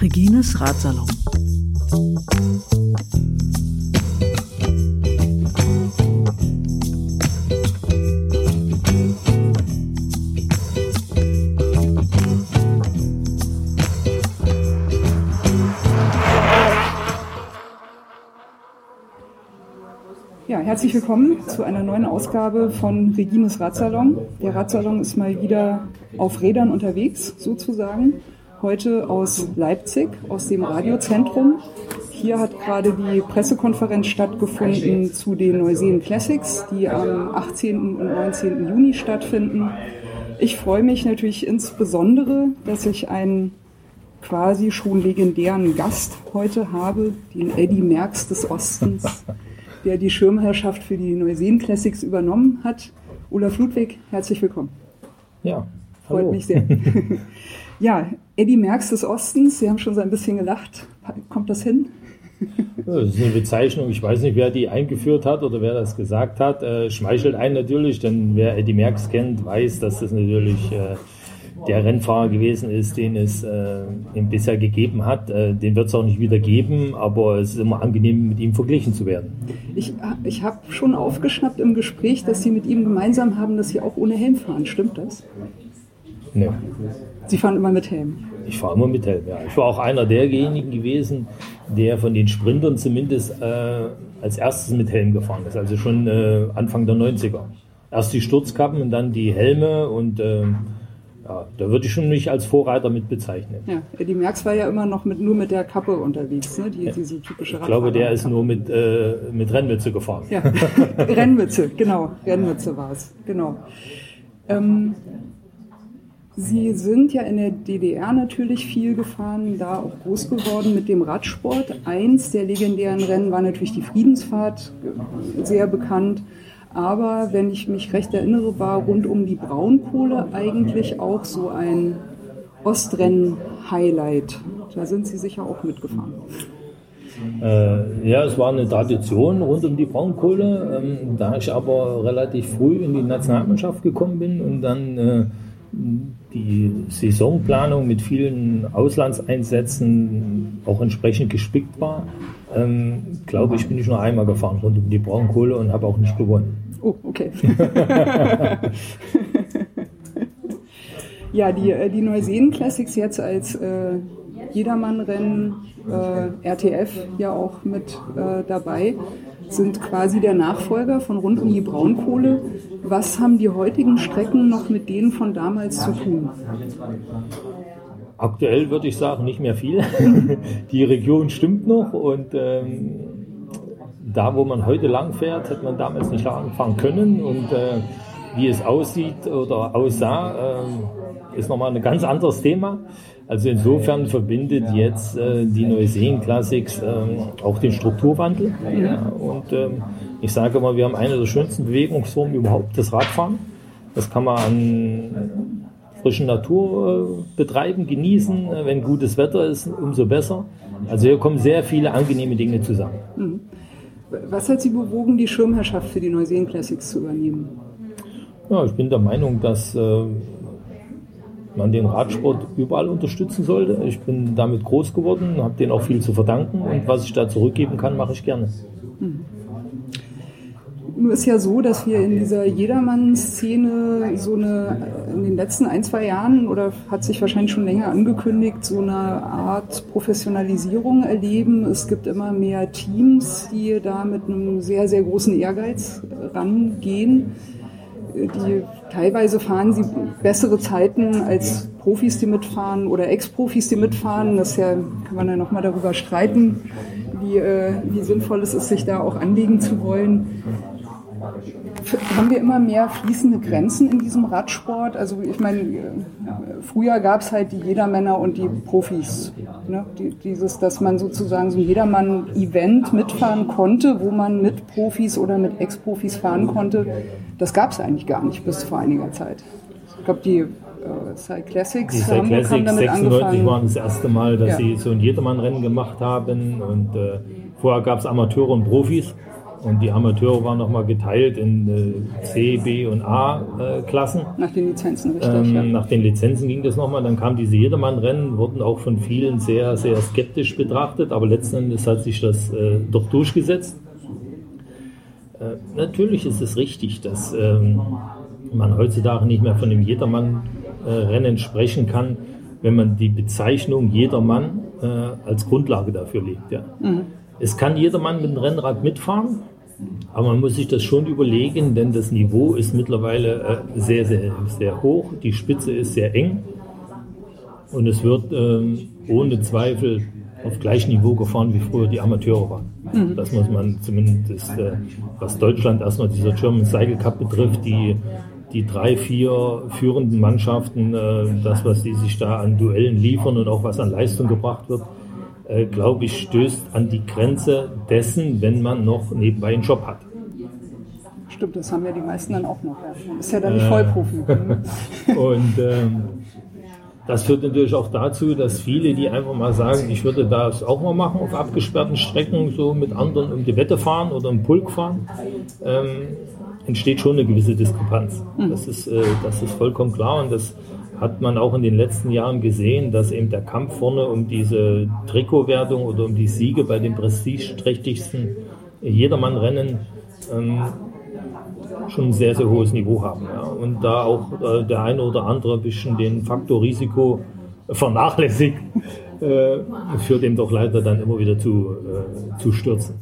Regines Ratsalon. Herzlich willkommen zu einer neuen Ausgabe von Regines Radsalon. Der Radsalon ist mal wieder auf Rädern unterwegs, sozusagen. Heute aus Leipzig, aus dem Radiozentrum. Hier hat gerade die Pressekonferenz stattgefunden zu den Neuseen Classics, die am 18. und 19. Juni stattfinden. Ich freue mich natürlich insbesondere, dass ich einen quasi schon legendären Gast heute habe, den Eddie Merckx des Ostens der die Schirmherrschaft für die Neuseen Classics übernommen hat. Olaf Ludwig, herzlich willkommen. Ja, freut hallo. mich sehr. ja, Eddie Merckx des Ostens, Sie haben schon so ein bisschen gelacht. Kommt das hin? Das ist eine Bezeichnung, ich weiß nicht, wer die eingeführt hat oder wer das gesagt hat. Äh, schmeichelt einen natürlich, denn wer Eddie Merckx kennt, weiß, dass das natürlich äh, der Rennfahrer gewesen ist, den es äh, bisher gegeben hat. Äh, den wird es auch nicht wieder geben, aber es ist immer angenehm, mit ihm verglichen zu werden. Ich, ich habe schon aufgeschnappt im Gespräch, dass Sie mit ihm gemeinsam haben, dass Sie auch ohne Helm fahren. Stimmt das? Nee. Sie fahren immer mit Helm? Ich fahre immer mit Helm, ja. Ich war auch einer derjenigen gewesen, der von den Sprintern zumindest äh, als erstes mit Helm gefahren ist. Also schon äh, Anfang der 90er. Erst die Sturzkappen und dann die Helme und ähm, ja, da würde ich schon mich als Vorreiter mit bezeichnen. Ja, Eddie Merckx war ja immer noch mit, nur mit der Kappe unterwegs, ne? Die, diese typische Ich glaube, der ist nur mit, äh, mit Rennmütze gefahren. Ja, Rennmütze, genau. Rennmütze war es, genau. Ähm, Sie sind ja in der DDR natürlich viel gefahren, da auch groß geworden mit dem Radsport. Eins der legendären Rennen war natürlich die Friedensfahrt, sehr bekannt. Aber wenn ich mich recht erinnere, war rund um die Braunkohle eigentlich auch so ein Ostrennen-Highlight. Da sind Sie sicher auch mitgefahren. Äh, ja, es war eine Tradition rund um die Braunkohle. Ähm, da ich aber relativ früh in die Nationalmannschaft gekommen bin und dann äh, die Saisonplanung mit vielen Auslandseinsätzen auch entsprechend gespickt war, ähm, glaube ich, bin ich nur einmal gefahren rund um die Braunkohle und habe auch nicht gewonnen. Oh, okay. ja, die, die Neuseen Classics jetzt als äh, Jedermannrennen, äh, RTF ja auch mit äh, dabei, sind quasi der Nachfolger von rund um die Braunkohle. Was haben die heutigen Strecken noch mit denen von damals zu tun? Aktuell würde ich sagen, nicht mehr viel. die Region stimmt noch und ähm, da, wo man heute lang fährt, hätte man damals nicht lang fahren können und äh, wie es aussieht oder aussah, äh, ist nochmal ein ganz anderes Thema. Also insofern verbindet jetzt äh, die Neuseen Classics äh, auch den Strukturwandel. Ja, und ähm, ich sage mal, wir haben eine der schönsten Bewegungsformen überhaupt, das Radfahren. Das kann man an frischen Natur äh, betreiben, genießen. Wenn gutes Wetter ist, umso besser. Also hier kommen sehr viele angenehme Dinge zusammen. Mhm. Was hat Sie bewogen, die Schirmherrschaft für die Neuseen Classics zu übernehmen? Ja, ich bin der Meinung, dass äh, man den Radsport überall unterstützen sollte. Ich bin damit groß geworden, habe denen auch viel zu verdanken und was ich da zurückgeben kann, mache ich gerne. Mhm. Nur ist ja so, dass wir in dieser Jedermann-Szene so eine, in den letzten ein, zwei Jahren oder hat sich wahrscheinlich schon länger angekündigt, so eine Art Professionalisierung erleben. Es gibt immer mehr Teams, die da mit einem sehr, sehr großen Ehrgeiz rangehen. Die, teilweise fahren sie bessere Zeiten als Profis, die mitfahren oder Ex-Profis, die mitfahren. Das ja, kann man ja nochmal darüber streiten, wie, äh, wie sinnvoll es ist, sich da auch anlegen zu wollen haben wir immer mehr fließende Grenzen in diesem Radsport? Also ich meine, früher gab es halt die Jedermänner und die Profis. Ne? Die, dieses, dass man sozusagen so ein Jedermann-Event mitfahren konnte, wo man mit Profis oder mit Ex-Profis fahren konnte, das gab es eigentlich gar nicht bis vor einiger Zeit. Ich glaube, die äh, Cyclassics, die Cyclassics haben damit 96 angefangen. waren das erste Mal, dass Ja. sie so ein Jedermann-Rennen gemacht haben und äh, vorher gab es Amateure und Profis. Und die Amateure waren nochmal geteilt in äh, C, B und A-Klassen. Äh, nach den Lizenzen, richtig. Ähm, ja. Nach den Lizenzen ging das nochmal. Dann kam diese Jedermann-Rennen, wurden auch von vielen sehr, sehr skeptisch betrachtet, aber letzten Endes hat sich das äh, doch durchgesetzt. Äh, natürlich ist es richtig, dass ähm, man heutzutage nicht mehr von dem Jedermann-Rennen sprechen kann, wenn man die Bezeichnung Jedermann äh, als Grundlage dafür legt. Ja. Mhm. Es kann jedermann mit dem Rennrad mitfahren, aber man muss sich das schon überlegen, denn das Niveau ist mittlerweile äh, sehr, sehr, sehr hoch. Die Spitze ist sehr eng und es wird ähm, ohne Zweifel auf gleichem Niveau gefahren, wie früher die Amateure waren. Mhm. Das muss man zumindest, äh, was Deutschland erstmal dieser German Cycle Cup betrifft, die, die drei, vier führenden Mannschaften, äh, das, was die sich da an Duellen liefern und auch was an Leistung gebracht wird, äh, glaube ich, stößt an die Grenze dessen, wenn man noch nebenbei einen Job hat. Stimmt, das haben ja die meisten dann auch noch. Ja. Ist ja dann nicht äh, Vollprofi. und ähm, das führt natürlich auch dazu, dass viele, die einfach mal sagen, ich würde das auch mal machen auf abgesperrten Strecken, so mit anderen um die Wette fahren oder im Pulk fahren, ähm, entsteht schon eine gewisse Diskrepanz. Mhm. Das, ist, äh, das ist vollkommen klar und das hat man auch in den letzten Jahren gesehen, dass eben der Kampf vorne um diese Trikotwertung oder um die Siege bei den prestigeträchtigsten Jedermann-Rennen ähm, schon ein sehr, sehr hohes Niveau haben. Ja. Und da auch äh, der eine oder andere ein bisschen den Faktor Risiko vernachlässigt, äh, führt eben doch leider dann immer wieder zu, äh, zu Stürzen.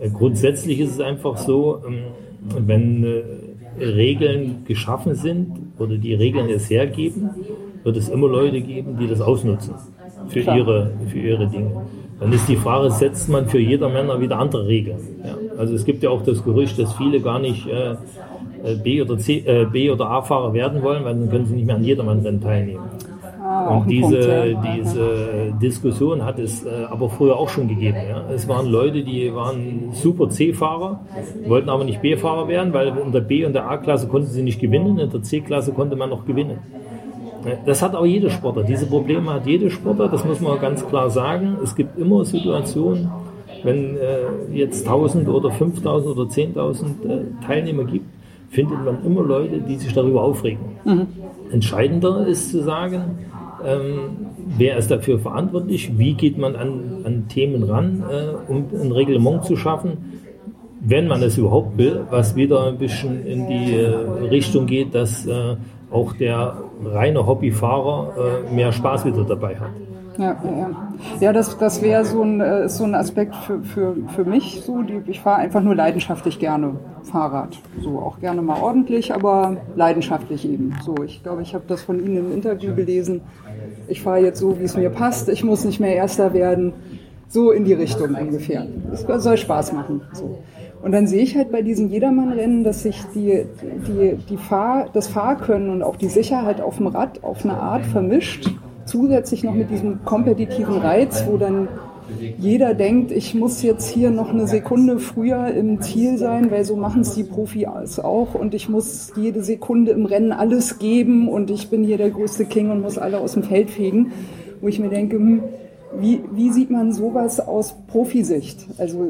Äh, grundsätzlich ist es einfach so, ähm, wenn äh, Regeln geschaffen sind oder die Regeln es hergeben, wird es immer Leute geben, die das ausnutzen für ihre, für ihre Dinge. Dann ist die Frage, setzt man für jeder Männer wieder andere Regeln? Ja. Also es gibt ja auch das Gerücht, dass viele gar nicht äh, äh B oder C, äh, B oder A-Fahrer werden wollen, weil dann können sie nicht mehr an Jedermann-Rennen teilnehmen. Ah, und diese, Punkt, ja. diese Diskussion hat es äh, aber früher auch schon gegeben. Ja. Es waren Leute, die waren super C-Fahrer, wollten aber nicht B-Fahrer werden, weil in der B- und der A-Klasse konnten sie nicht gewinnen, in der C-Klasse konnte man noch gewinnen. Das hat auch jeder Sportler. Diese Probleme hat jeder Sportler, das muss man ganz klar sagen. Es gibt immer Situationen, wenn äh, jetzt 1000 oder 5000 oder 10.000 äh, Teilnehmer gibt, findet man immer Leute, die sich darüber aufregen. Mhm. Entscheidender ist zu sagen, ähm, wer ist dafür verantwortlich, wie geht man an, an Themen ran, äh, um ein Reglement zu schaffen, wenn man es überhaupt will, was wieder ein bisschen in die äh, Richtung geht, dass äh, auch der reine Hobbyfahrer äh, mehr Spaß wieder dabei hat. Ja, ja. ja das, das wäre so ein, äh, so ein Aspekt für, für, für mich. So, die, ich fahre einfach nur leidenschaftlich gerne Fahrrad. So auch gerne mal ordentlich, aber leidenschaftlich eben. So, ich glaube, ich habe das von Ihnen im Interview gelesen. Ich fahre jetzt so, wie es mir passt. Ich muss nicht mehr Erster werden. So in die Richtung ungefähr. Es soll Spaß machen. So. Und dann sehe ich halt bei diesen Jedermann-Rennen, dass sich die, die, die Fahr, das Fahrkönnen und auch die Sicherheit auf dem Rad auf eine Art vermischt zusätzlich noch mit diesem kompetitiven Reiz, wo dann jeder denkt, ich muss jetzt hier noch eine Sekunde früher im Ziel sein, weil so machen es die Profis auch. Und ich muss jede Sekunde im Rennen alles geben. Und ich bin hier der größte King und muss alle aus dem Feld fegen, wo ich mir denke, hm, wie, wie sieht man sowas aus Profisicht? Also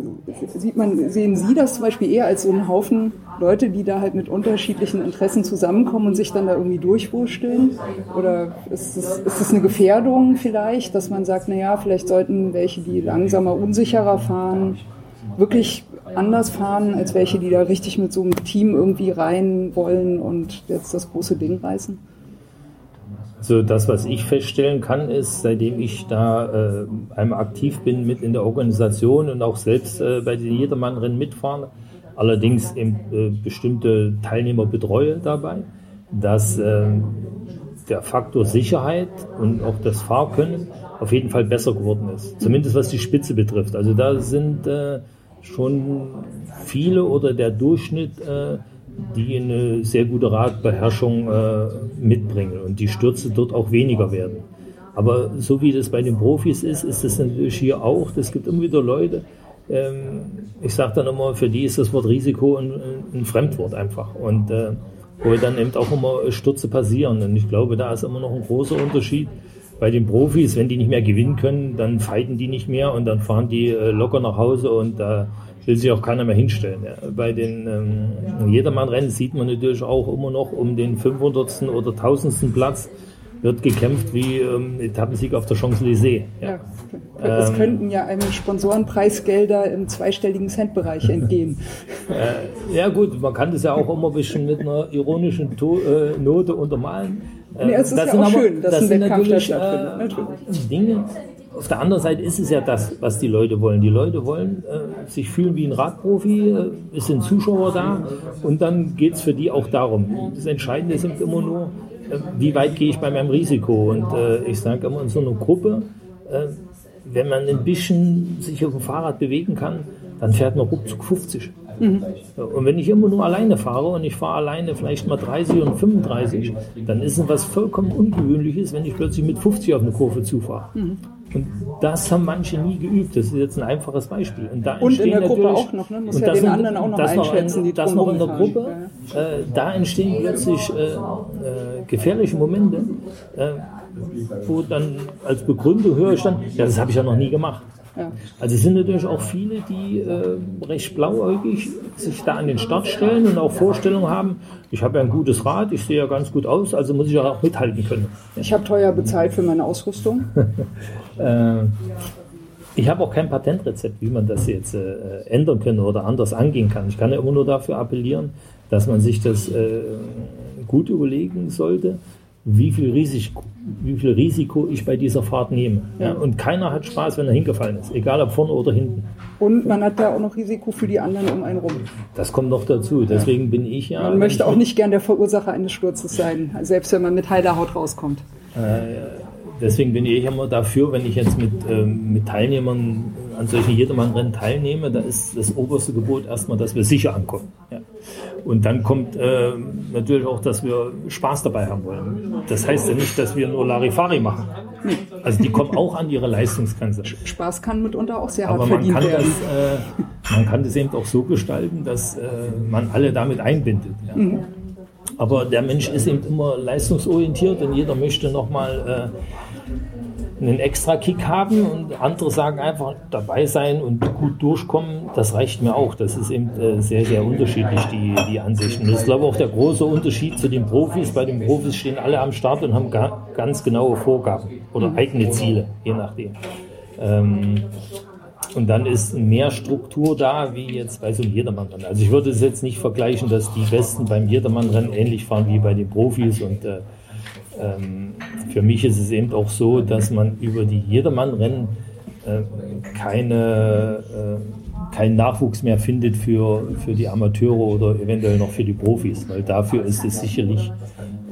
sieht man, sehen Sie das zum Beispiel eher als so einen Haufen Leute, die da halt mit unterschiedlichen Interessen zusammenkommen und sich dann da irgendwie durchwursteln? Oder ist das, ist das eine Gefährdung vielleicht, dass man sagt, naja, vielleicht sollten welche, die langsamer, unsicherer fahren, wirklich anders fahren, als welche, die da richtig mit so einem Team irgendwie rein wollen und jetzt das große Ding reißen? Also das, was ich feststellen kann, ist, seitdem ich da äh, einmal aktiv bin mit in der Organisation und auch selbst äh, bei den Jedermann-Rennen mitfahren, allerdings eben, äh, bestimmte Teilnehmer betreue dabei, dass äh, der Faktor Sicherheit und auch das Fahrkönnen auf jeden Fall besser geworden ist. Zumindest was die Spitze betrifft. Also da sind äh, schon viele oder der Durchschnitt äh, die eine sehr gute Radbeherrschung äh, mitbringen und die Stürze dort auch weniger werden. Aber so wie das bei den Profis ist, ist das natürlich hier auch. Es gibt immer wieder Leute, ähm, ich sage dann immer, für die ist das Wort Risiko ein, ein Fremdwort einfach. Und äh, wo dann eben auch immer Stürze passieren. Und ich glaube, da ist immer noch ein großer Unterschied. Bei den Profis, wenn die nicht mehr gewinnen können, dann fighten die nicht mehr und dann fahren die äh, locker nach Hause und äh, will sich auch keiner mehr hinstellen. Ja. Bei den ähm, Jedermann-Rennen sieht man natürlich auch immer noch um den 500. oder 1000. Platz wird gekämpft wie ähm, Etappensieg auf der Champs-Élysées. Ja. ja. Es ähm, könnten ja einem Sponsorenpreisgelder im zweistelligen Centbereich entgehen. Äh, ja gut, man kann das ja auch immer ein bisschen mit einer ironischen to äh, Note untermalen. Äh, nee, es ist das ja auch aber, schön, dass das ein Wettkampf da stattfindet. Äh, natürlich. Dinge, auf der anderen Seite ist es ja das, was die Leute wollen. Die Leute wollen äh, sich fühlen wie ein Radprofi, äh, es sind Zuschauer da und dann geht es für die auch darum. Das Entscheidende ist immer nur, äh, wie weit gehe ich bei meinem Risiko. Und äh, ich sage immer in so einer Gruppe, äh, wenn man ein bisschen sich auf dem Fahrrad bewegen kann, dann fährt man ruckzuck 50. Mhm. Und wenn ich immer nur alleine fahre und ich fahre alleine vielleicht mal 30 und 35, dann ist es was vollkommen Ungewöhnliches, wenn ich plötzlich mit 50 auf eine Kurve zufahre. Mhm. Und das haben manche nie geübt. Das ist jetzt ein einfaches Beispiel. Und, da und in der Gruppe auch noch, ne? Muss ja den anderen auch noch einschätzen, die Das noch in der Gruppe. Äh, da entstehen plötzlich äh, äh, gefährliche Momente, äh, wo dann als Begründung höre ich dann, ja, das habe ich ja noch nie gemacht. Ja. Also es sind natürlich auch viele, die äh, recht blauäugig sich da an den Start stellen und auch Vorstellungen haben, ich habe ja ein gutes Rad, ich sehe ja ganz gut aus, also muss ich ja auch mithalten können. Ich habe teuer bezahlt für meine Ausrüstung. äh, ich habe auch kein Patentrezept, wie man das jetzt äh, ändern könnte oder anders angehen kann. Ich kann ja immer nur dafür appellieren, dass man sich das äh, gut überlegen sollte wie viel Risiko, wie viel Risiko ich bei dieser Fahrt nehme. Ja, und keiner hat Spaß, wenn er hingefallen ist, egal ob vorne oder hinten. Und man hat da auch noch Risiko für die anderen um einen rum. Das kommt noch dazu. Deswegen bin ich ja. Man möchte auch nicht gern der Verursacher eines Sturzes sein, selbst wenn man mit heiler Haut rauskommt. Äh, deswegen bin ich immer dafür, wenn ich jetzt mit, ähm, mit Teilnehmern an solchen Jedermann-Rennen teilnehme, da ist das oberste Gebot erstmal, dass wir sicher ankommen. Ja. Und dann kommt äh, natürlich auch, dass wir Spaß dabei haben wollen. Das heißt ja nicht, dass wir nur Larifari machen. Also die kommen auch an ihre Leistungsgrenze. Spaß kann mitunter auch sehr hart Aber man kann werden. Das, äh, man kann das eben auch so gestalten, dass äh, man alle damit einbindet. Ja. Mhm. Aber der Mensch ist eben immer leistungsorientiert und jeder möchte nochmal äh, einen extra Kick haben und andere sagen einfach dabei sein und gut durchkommen, das reicht mir auch. Das ist eben äh, sehr, sehr unterschiedlich, die, die Ansichten. Das ist, glaube ich, auch der große Unterschied zu den Profis. Bei den Profis stehen alle am Start und haben ganz genaue Vorgaben oder eigene Ziele, je nachdem. Ähm, und dann ist mehr Struktur da, wie jetzt bei so einem Jedermann-Rennen. Also ich würde es jetzt nicht vergleichen, dass die Besten beim Jedermann-Rennen ähnlich fahren wie bei den Profis und äh, ähm, für mich ist es eben auch so, dass man über die Jedermann-Rennen äh, keine, äh, keinen Nachwuchs mehr findet für, für die Amateure oder eventuell noch für die Profis, weil dafür ist es sicherlich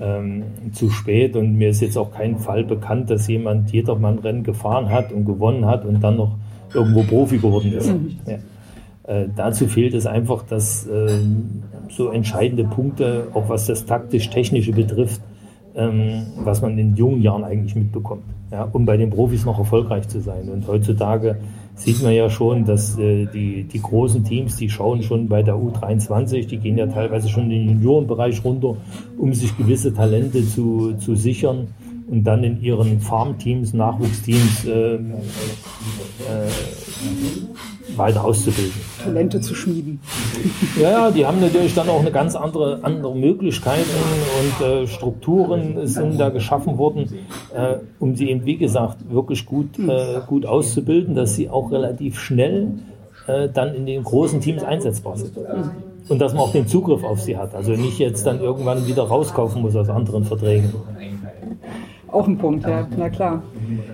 ähm, zu spät und mir ist jetzt auch kein Fall bekannt, dass jemand Jedermann-Rennen gefahren hat und gewonnen hat und dann noch irgendwo Profi geworden ist. Ja. Äh, dazu fehlt es einfach, dass äh, so entscheidende Punkte, auch was das taktisch-technische betrifft, ähm, was man in jungen Jahren eigentlich mitbekommt, ja, um bei den Profis noch erfolgreich zu sein. Und heutzutage sieht man ja schon, dass äh, die, die großen Teams, die schauen schon bei der U23, die gehen ja teilweise schon in den Juniorenbereich runter, um sich gewisse Talente zu, zu sichern und dann in ihren Farmteams, Nachwuchsteams äh, äh, weiter auszubilden. Talente zu schmieden. Ja, ja, die haben natürlich dann auch eine ganz andere, andere Möglichkeiten und äh, Strukturen sind da geschaffen worden, äh, um sie eben, wie gesagt, wirklich gut, äh, gut auszubilden, dass sie auch relativ schnell äh, dann in den großen Teams einsetzbar sind. Und dass man auch den Zugriff auf sie hat. Also nicht jetzt dann irgendwann wieder rauskaufen muss aus anderen Verträgen. Auch ein Punkt, ja, na klar.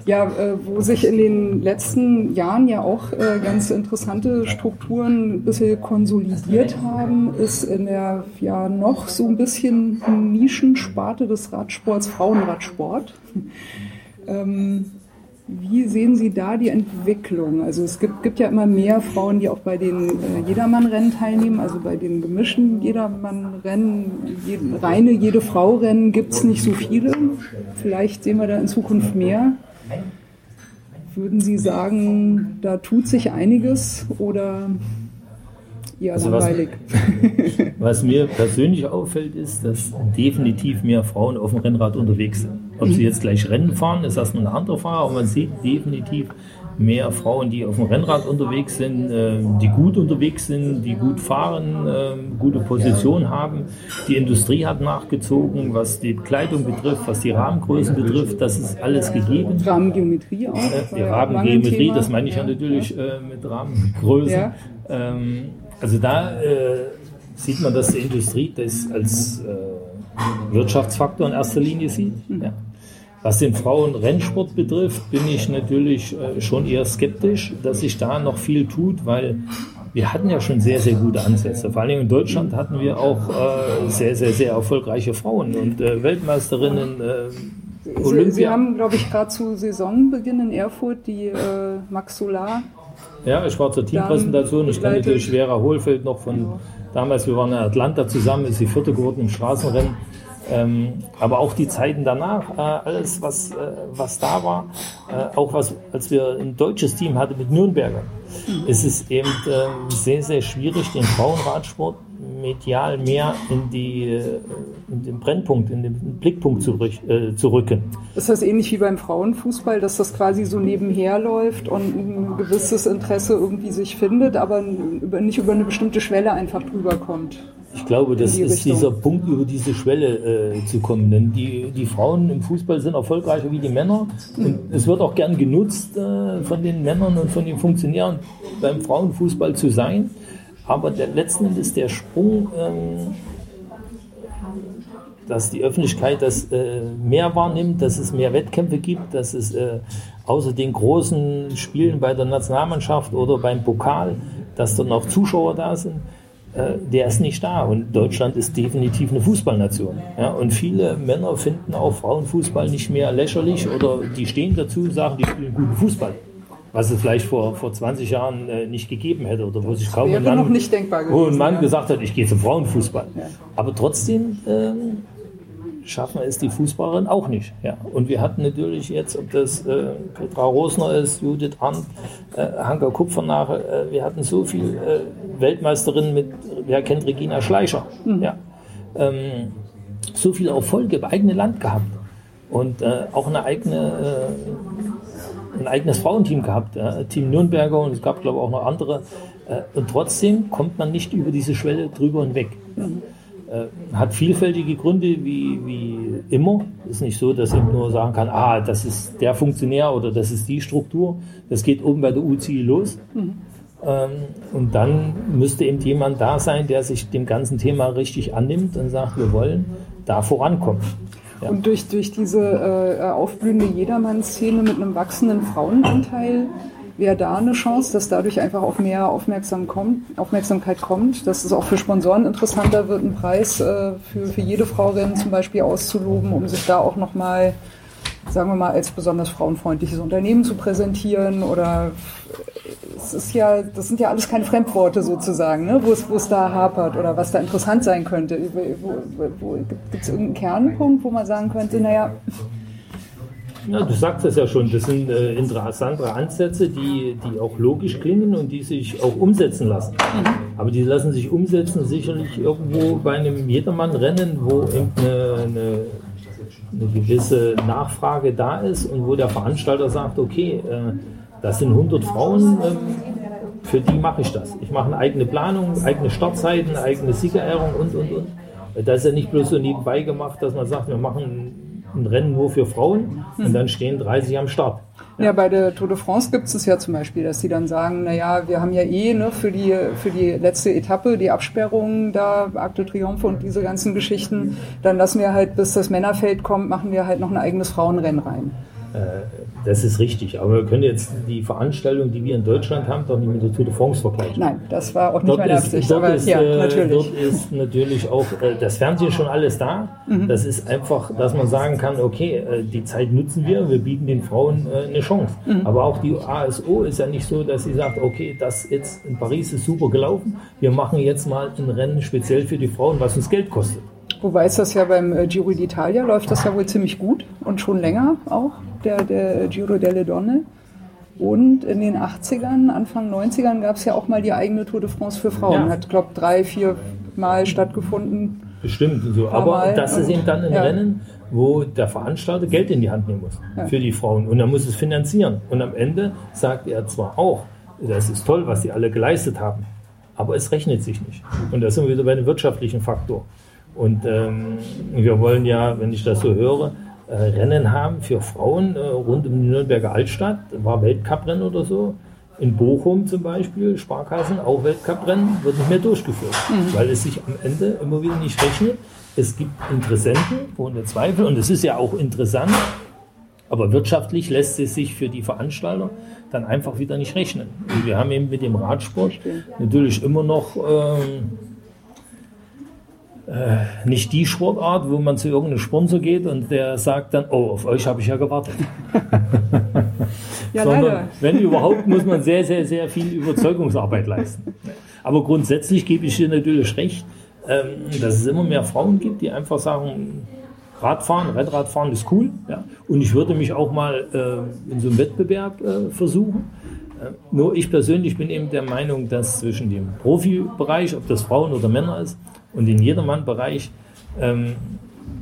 Ja, äh, wo sich in den letzten Jahren ja auch äh, ganz interessante Strukturen ein bisschen konsolidiert haben, ist in der ja noch so ein bisschen Nischensparte des Radsports Frauenradsport. Ähm, wie sehen Sie da die Entwicklung? Also es gibt, gibt ja immer mehr Frauen, die auch bei den äh, Jedermann-Rennen teilnehmen, also bei den gemischten Jedermann-Rennen, je, reine jede Frau-Rennen gibt es nicht so viele. Vielleicht sehen wir da in Zukunft mehr. Würden Sie sagen, da tut sich einiges oder eher also langweilig? Was, was mir persönlich auffällt, ist, dass definitiv mehr Frauen auf dem Rennrad unterwegs sind. Ob sie jetzt gleich Rennen fahren, ist das eine andere Frage, aber man sieht definitiv mehr Frauen, die auf dem Rennrad unterwegs sind, äh, die gut unterwegs sind, die gut fahren, äh, gute Position haben. Die Industrie hat nachgezogen, was die Kleidung betrifft, was die Rahmengrößen betrifft, das ist alles gegeben. Rahmengeometrie auch. Äh, die Rahmengeometrie, das meine ich ja natürlich äh, mit Rahmengrößen. Ähm, also da äh, sieht man, dass die Industrie das als äh, Wirtschaftsfaktor in erster Linie sieht. Mhm. Ja. Was den Frauenrennsport betrifft, bin ich natürlich äh, schon eher skeptisch, dass sich da noch viel tut, weil wir hatten ja schon sehr, sehr gute Ansätze. Vor allem in Deutschland hatten wir auch äh, sehr, sehr, sehr erfolgreiche Frauen und äh, Weltmeisterinnen. Äh, Sie, Sie, haben, glaube ich, gerade zu Saisonbeginn in Erfurt die äh, Max Solar. Ja, ich war zur Teampräsentation. Ich kenne natürlich Vera Hohlfeld noch von damals. Wir waren in Atlanta zusammen, ist sie Vierte geworden im Straßenrennen. Ähm, aber auch die Zeiten danach, äh, alles, was, äh, was da war, äh, auch was, als wir ein deutsches Team hatten mit Nürnberger, mhm. es ist eben ähm, sehr, sehr schwierig, den Frauenradsport medial mehr in, die, äh, in den Brennpunkt, in den Blickpunkt zu, äh, zu rücken. Ist das ähnlich wie beim Frauenfußball, dass das quasi so nebenher läuft und ein gewisses Interesse irgendwie sich findet, aber nicht über eine bestimmte Schwelle einfach drüber kommt? Ich glaube, das die ist Richtung. dieser Punkt, über diese Schwelle äh, zu kommen. Denn die, die Frauen im Fußball sind erfolgreicher wie die Männer. Und es wird auch gern genutzt äh, von den Männern und von den Funktionären beim Frauenfußball zu sein. Aber der, letzten Endes der Sprung, ähm, dass die Öffentlichkeit das äh, mehr wahrnimmt, dass es mehr Wettkämpfe gibt, dass es äh, außer den großen Spielen bei der Nationalmannschaft oder beim Pokal, dass dann auch Zuschauer da sind äh, der ist nicht da. Und Deutschland ist definitiv eine Fußballnation. Ja, und viele Männer finden auch Frauenfußball nicht mehr lächerlich oder die stehen dazu und sagen, die spielen guten Fußball. Was es vielleicht vor, vor 20 Jahren äh, nicht gegeben hätte oder wo sich kaum ein Mann, wo ein Mann ja. gesagt hat, ich gehe zum Frauenfußball. Ja. Aber trotzdem ähm, schaffen es die Fußballerin auch nicht. Ja. Und wir hatten natürlich jetzt, ob das äh, Petra Rosner ist, Judith Arndt, äh, Hanka Kupfernache, äh, wir hatten so viele äh, Weltmeisterinnen mit, wer kennt Regina Schleicher, mhm. ja. Ähm, so viele Erfolge im eigenen Land gehabt und äh, auch eine eigene, äh, ein eigenes Frauenteam gehabt, Team Nürnberger und es gab glaube ich auch noch andere. und trotzdem kommt man nicht über diese Schwelle drüber hinweg. Mhm. Äh, hat vielfältige Gründe, wie, wie immer. Ist nicht so, dass ich nur sagen kann, ah, das ist der Funktionär oder das ist die Struktur. Das geht oben bei der UCI los. Mhm. Ähm, und dann müsste eben jemand da sein, der sich dem ganzen Thema richtig annimmt und sagt, wir wollen da vorankommen. Und durch, durch diese äh, aufblühende Jedermann-Szene mit einem wachsenden Frauenanteil wäre da eine Chance, dass dadurch einfach auch mehr Aufmerksam kommt, Aufmerksamkeit kommt, dass es auch für Sponsoren interessanter wird, einen Preis äh, für, für jede Frau zum Beispiel auszuloben, um sich da auch nochmal, sagen wir mal, als besonders frauenfreundliches Unternehmen zu präsentieren oder es ist ja, das sind ja alles keine Fremdworte sozusagen, ne? wo, es, wo es da hapert oder was da interessant sein könnte. Gibt es irgendeinen Kernpunkt, wo man sagen könnte, naja, ja, du sagst es ja schon, das sind äh, interessante Ansätze, die, die auch logisch klingen und die sich auch umsetzen lassen. Mhm. Aber die lassen sich umsetzen sicherlich irgendwo bei einem Jedermann-Rennen, wo eine, eine, eine, gewisse Nachfrage da ist und wo der Veranstalter sagt, okay, äh, das sind 100 Frauen, äh, für die mache ich das. Ich mache eine eigene Planung, eigene Startzeiten, eigene Siegerehrung und, und, und. Das ist ja nicht bloß so nebenbei gemacht, dass man sagt, wir machen ein Rennen nur für Frauen und dann stehen 30 am Start. Ja, bei der Tour de France gibt es ja zum Beispiel, dass sie dann sagen, naja, wir haben ja eh ne, für, die, für die letzte Etappe die Absperrungen da, Akte Triomphe und diese ganzen Geschichten, dann lassen wir halt, bis das Männerfeld kommt, machen wir halt noch ein eigenes Frauenrennen rein. Äh, das ist richtig, aber wir können jetzt die Veranstaltung, die wir in Deutschland haben, doch nicht mit der Tour de France vergleichen. Nein, das war auch nicht dort meine ist, Absicht. Dort, aber, ist, ja, äh, natürlich. dort ist natürlich auch äh, das Fernsehen schon alles da. Mhm. Das ist einfach, dass man sagen kann, okay, die Zeit nutzen wir, wir bieten den Frauen eine Chance. Mhm. Aber auch die ASO ist ja nicht so, dass sie sagt, okay, das jetzt in Paris ist super gelaufen, wir machen jetzt mal ein Rennen speziell für die Frauen, was uns Geld kostet. Wobei ist das ja beim Giro d'Italia läuft das ja wohl ziemlich gut und schon länger auch der, der Giro delle Donne. Und in den 80ern, Anfang 90ern gab es ja auch mal die eigene Tour de France für Frauen. Ja. Hat, glaube ich, drei, vier Mal stattgefunden. Bestimmt so. Aber mal. das ist eben dann ein ja. Rennen, wo der Veranstalter Geld in die Hand nehmen muss ja. für die Frauen. Und er muss es finanzieren. Und am Ende sagt er zwar auch, das ist toll, was sie alle geleistet haben, aber es rechnet sich nicht. Und da sind wir wieder bei dem wirtschaftlichen Faktor. Und ähm, wir wollen ja, wenn ich das so höre, äh, Rennen haben für Frauen äh, rund um die Nürnberger Altstadt, war Weltcuprennen oder so. In Bochum zum Beispiel, Sparkassen, auch Weltcuprennen, wird nicht mehr durchgeführt, mhm. weil es sich am Ende immer wieder nicht rechnet. Es gibt Interessenten, ohne Zweifel, und es ist ja auch interessant, aber wirtschaftlich lässt es sich für die Veranstalter dann einfach wieder nicht rechnen. Und wir haben eben mit dem Radsport natürlich immer noch ähm, äh, nicht die Sportart, wo man zu irgendeinem Sponsor geht und der sagt dann, oh, auf euch habe ich ja gewartet. ja, Sondern, leider. wenn überhaupt, muss man sehr, sehr, sehr viel Überzeugungsarbeit leisten. Aber grundsätzlich gebe ich dir natürlich recht, ähm, dass es immer mehr Frauen gibt, die einfach sagen, Radfahren, Rennradfahren ist cool. Ja. Und ich würde mich auch mal äh, in so einem Wettbewerb äh, versuchen. Nur ich persönlich bin eben der Meinung, dass zwischen dem Profibereich, ob das Frauen oder Männer ist, und in Jedermann-Bereich ähm,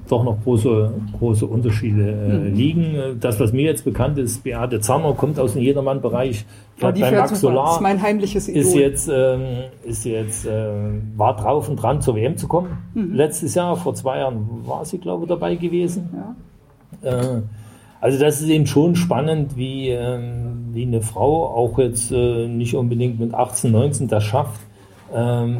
doch noch große, große Unterschiede äh, mhm. liegen. Das, was mir jetzt bekannt ist, Beate Zanner kommt aus dem Jedermann-Bereich, ja, bei Max Solar. Das ist mein heimliches Idol. Ist jetzt, ähm, ist jetzt äh, war drauf und dran zur WM zu kommen. Mhm. Letztes Jahr, vor zwei Jahren war sie, glaube ich, dabei gewesen. Ja. Äh, also das ist eben schon spannend, wie, ähm, wie eine Frau auch jetzt äh, nicht unbedingt mit 18, 19 das schafft. Ähm,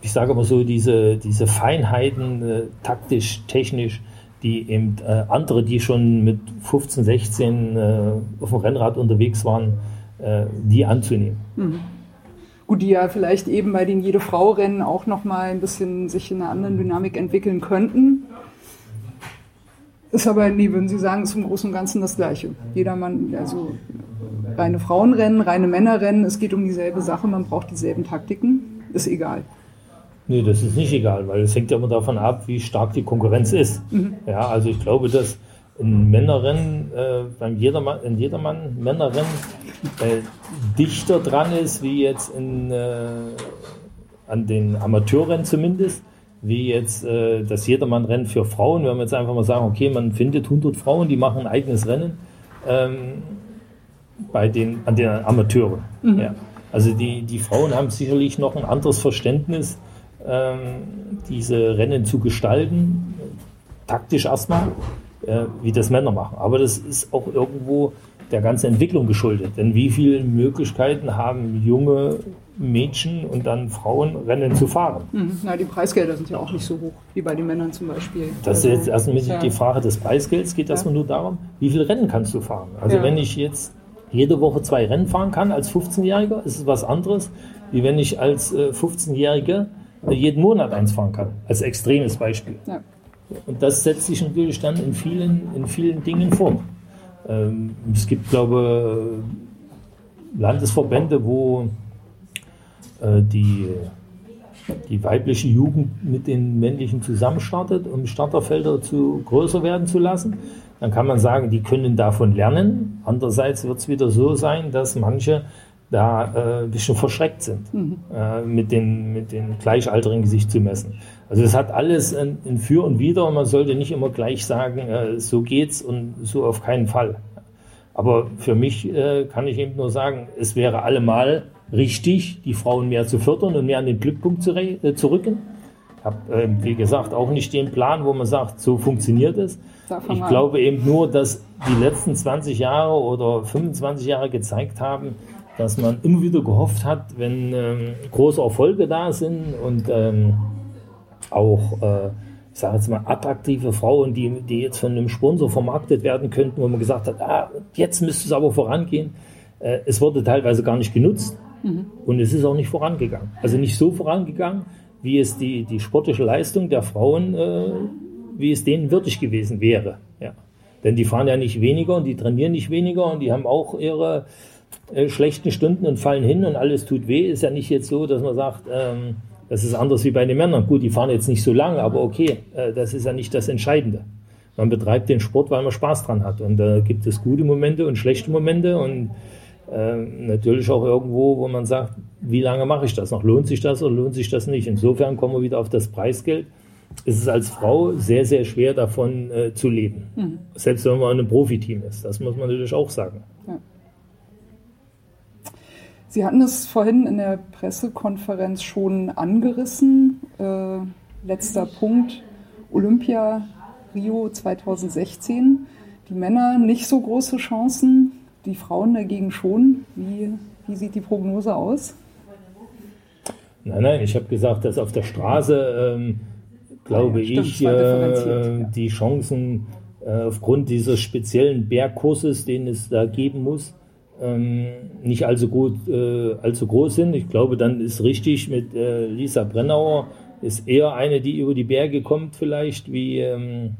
ich sage mal so, diese, diese Feinheiten, äh, taktisch, technisch, die eben äh, andere, die schon mit 15, 16 äh, auf dem Rennrad unterwegs waren, äh, die anzunehmen. Mhm. Gut, die ja vielleicht eben bei den Jede-Frau-Rennen auch nochmal ein bisschen sich in einer anderen Dynamik entwickeln könnten. Ist aber, nee, würden Sie sagen, ist im Großen und Ganzen das Gleiche. Jedermann, also reine Frauenrennen, reine Männerrennen, es geht um dieselbe Sache, man braucht dieselben Taktiken, ist egal. Nee, das ist nicht egal, weil es hängt ja immer davon ab, wie stark die Konkurrenz ist. Mhm. Ja, also ich glaube, dass ein Männerrennen, äh, beim Jedermann, in Jedermann Männerrennen äh, dichter dran ist, wie jetzt in, äh, an den Amateurrennen zumindest, wie jetzt äh, das Jedermann-Rennen für Frauen. Wenn wir jetzt einfach mal sagen, okay, man findet 100 Frauen, die machen ein eigenes Rennen ähm, bei den, an den Amateuren. Mhm. Ja. Also die, die Frauen haben sicherlich noch ein anderes Verständnis ähm, diese Rennen zu gestalten, taktisch erstmal, äh, wie das Männer machen. Aber das ist auch irgendwo der ganzen Entwicklung geschuldet. Denn wie viele Möglichkeiten haben junge Mädchen und dann Frauen Rennen zu fahren? Mhm. Na, die Preisgelder sind ja auch nicht so hoch wie bei den Männern zum Beispiel. Das ist jetzt erstmal ja. die Frage des Preisgelds. Geht ja. erstmal nur darum, wie viele Rennen kannst du fahren? Also ja. wenn ich jetzt jede Woche zwei Rennen fahren kann als 15-Jähriger, ist es was anderes, wie wenn ich als äh, 15-Jähriger jeden Monat eins fahren kann, als extremes Beispiel. Ja. Und das setzt sich natürlich dann in vielen, in vielen Dingen fort. Ähm, es gibt, glaube Landesverbände, wo äh, die, die weibliche Jugend mit den männlichen zusammenstartet, um Starterfelder zu, größer werden zu lassen. Dann kann man sagen, die können davon lernen. Andererseits wird es wieder so sein, dass manche da äh, ein bisschen verschreckt sind, mhm. äh, mit, den, mit den Gleichaltrigen sich zu messen. Also es hat alles ein, ein, Für und Wider und man sollte nicht immer gleich sagen, äh, so geht's und so auf keinen Fall. Aber für mich äh, kann ich eben nur sagen, es wäre allemal richtig, die Frauen mehr zu fördern und mehr an den Glückpunkt zu, äh, zu rücken. Ich habe, äh, wie gesagt, auch nicht den Plan, wo man sagt, so funktioniert es. Ich glaube eben nur, dass die letzten 20 Jahre oder 25 Jahre gezeigt haben, dass man immer wieder gehofft hat, wenn ähm, große Erfolge da sind und ähm, auch, äh, ich sage jetzt mal, attraktive Frauen, die, die jetzt von einem Sponsor vermarktet werden könnten, wo man gesagt hat, ah, jetzt müsste es aber vorangehen. Äh, es wurde teilweise gar nicht genutzt mhm. und es ist auch nicht vorangegangen. Also nicht so vorangegangen, wie es die, die sportliche Leistung der Frauen, äh, wie es denen würdig gewesen wäre. Ja. Denn die fahren ja nicht weniger und die trainieren nicht weniger und die haben auch ihre äh, schlechten Stunden und fallen hin und alles tut weh. Ist ja nicht jetzt so, dass man sagt, ähm, das ist anders wie bei den Männern. Gut, die fahren jetzt nicht so lang, aber okay, äh, das ist ja nicht das Entscheidende. Man betreibt den Sport, weil man Spaß dran hat. Und da gibt es gute Momente und schlechte Momente und äh, natürlich auch irgendwo, wo man sagt, wie lange mache ich das noch? Lohnt sich das oder lohnt sich das nicht? Insofern kommen wir wieder auf das Preisgeld. ist es als Frau sehr, sehr schwer davon äh, zu leben. Mhm. Selbst wenn man in einem Profiteam ist. Das muss man natürlich auch sagen. Ja. Sie hatten es vorhin in der Pressekonferenz schon angerissen. Äh, letzter Punkt. Olympia Rio 2016. Die Männer nicht so große Chancen, die Frauen dagegen schon. Wie, wie sieht die Prognose aus? Nein, nein, ich habe gesagt, dass auf der Straße, ähm, glaube ja, ich, äh, ja. die Chancen äh, aufgrund dieses speziellen Bergkurses, den es da geben muss, nicht allzu gut, äh, allzu groß sind. Ich glaube, dann ist richtig mit äh, Lisa Brennauer ist eher eine, die über die Berge kommt, vielleicht wie ähm,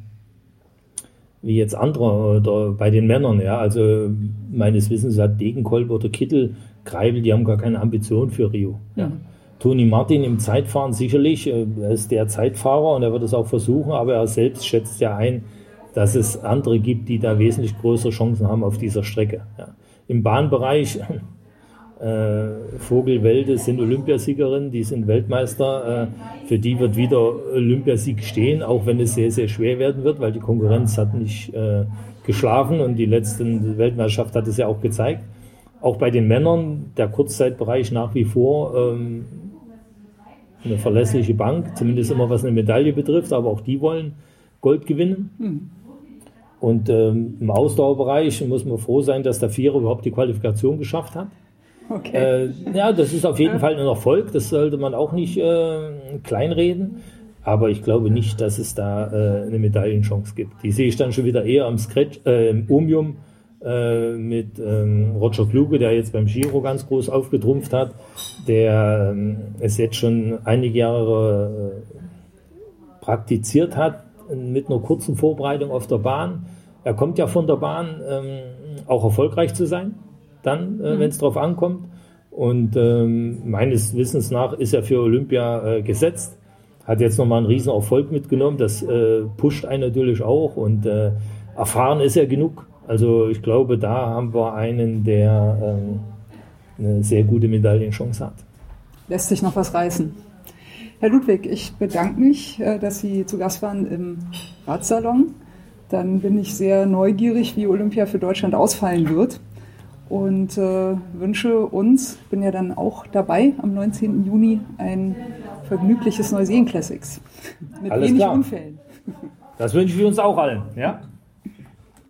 wie jetzt andere oder bei den Männern. Ja, also meines Wissens hat Degenkolb oder Kittel, Greibel, die haben gar keine Ambition für Rio. Ja. Mhm. Toni Martin im Zeitfahren sicherlich, äh, er ist der Zeitfahrer und er wird es auch versuchen, aber er selbst schätzt ja ein, dass es andere gibt, die da wesentlich größere Chancen haben auf dieser Strecke. Ja. Im Bahnbereich, äh, Vogelwelde sind Olympiasiegerinnen, die sind Weltmeister. Äh, für die wird wieder Olympiasieg stehen, auch wenn es sehr, sehr schwer werden wird, weil die Konkurrenz hat nicht äh, geschlafen und die letzte Weltmeisterschaft hat es ja auch gezeigt. Auch bei den Männern, der Kurzzeitbereich nach wie vor ähm, eine verlässliche Bank, zumindest immer was eine Medaille betrifft, aber auch die wollen Gold gewinnen. Mhm. Und ähm, im Ausdauerbereich muss man froh sein, dass der Vierer überhaupt die Qualifikation geschafft hat. Okay. Äh, ja, das ist auf jeden Fall ein Erfolg, das sollte man auch nicht äh, kleinreden. Aber ich glaube nicht, dass es da äh, eine Medaillenchance gibt. Die sehe ich dann schon wieder eher am Scratch, äh, im Omium äh, mit ähm, Roger Kluge, der jetzt beim Giro ganz groß aufgetrumpft hat, der ähm, es jetzt schon einige Jahre äh, praktiziert hat mit einer kurzen Vorbereitung auf der Bahn. Er kommt ja von der Bahn, ähm, auch erfolgreich zu sein, dann, äh, mhm. wenn es darauf ankommt. Und ähm, meines Wissens nach ist er für Olympia äh, gesetzt. Hat jetzt nochmal einen riesen Erfolg mitgenommen. Das äh, pusht einen natürlich auch. Und äh, erfahren ist er genug. Also ich glaube, da haben wir einen, der ähm, eine sehr gute Medaillenchance hat. Lässt sich noch was reißen. Herr Ludwig, ich bedanke mich, äh, dass Sie zu Gast waren im Radsalon. Dann bin ich sehr neugierig, wie Olympia für Deutschland ausfallen wird. Und äh, wünsche uns, bin ja dann auch dabei am 19. Juni, ein vergnügliches Neuseen Classics. Mit Alles wenig klar. Unfällen. Das wünschen wir uns auch allen. Ja?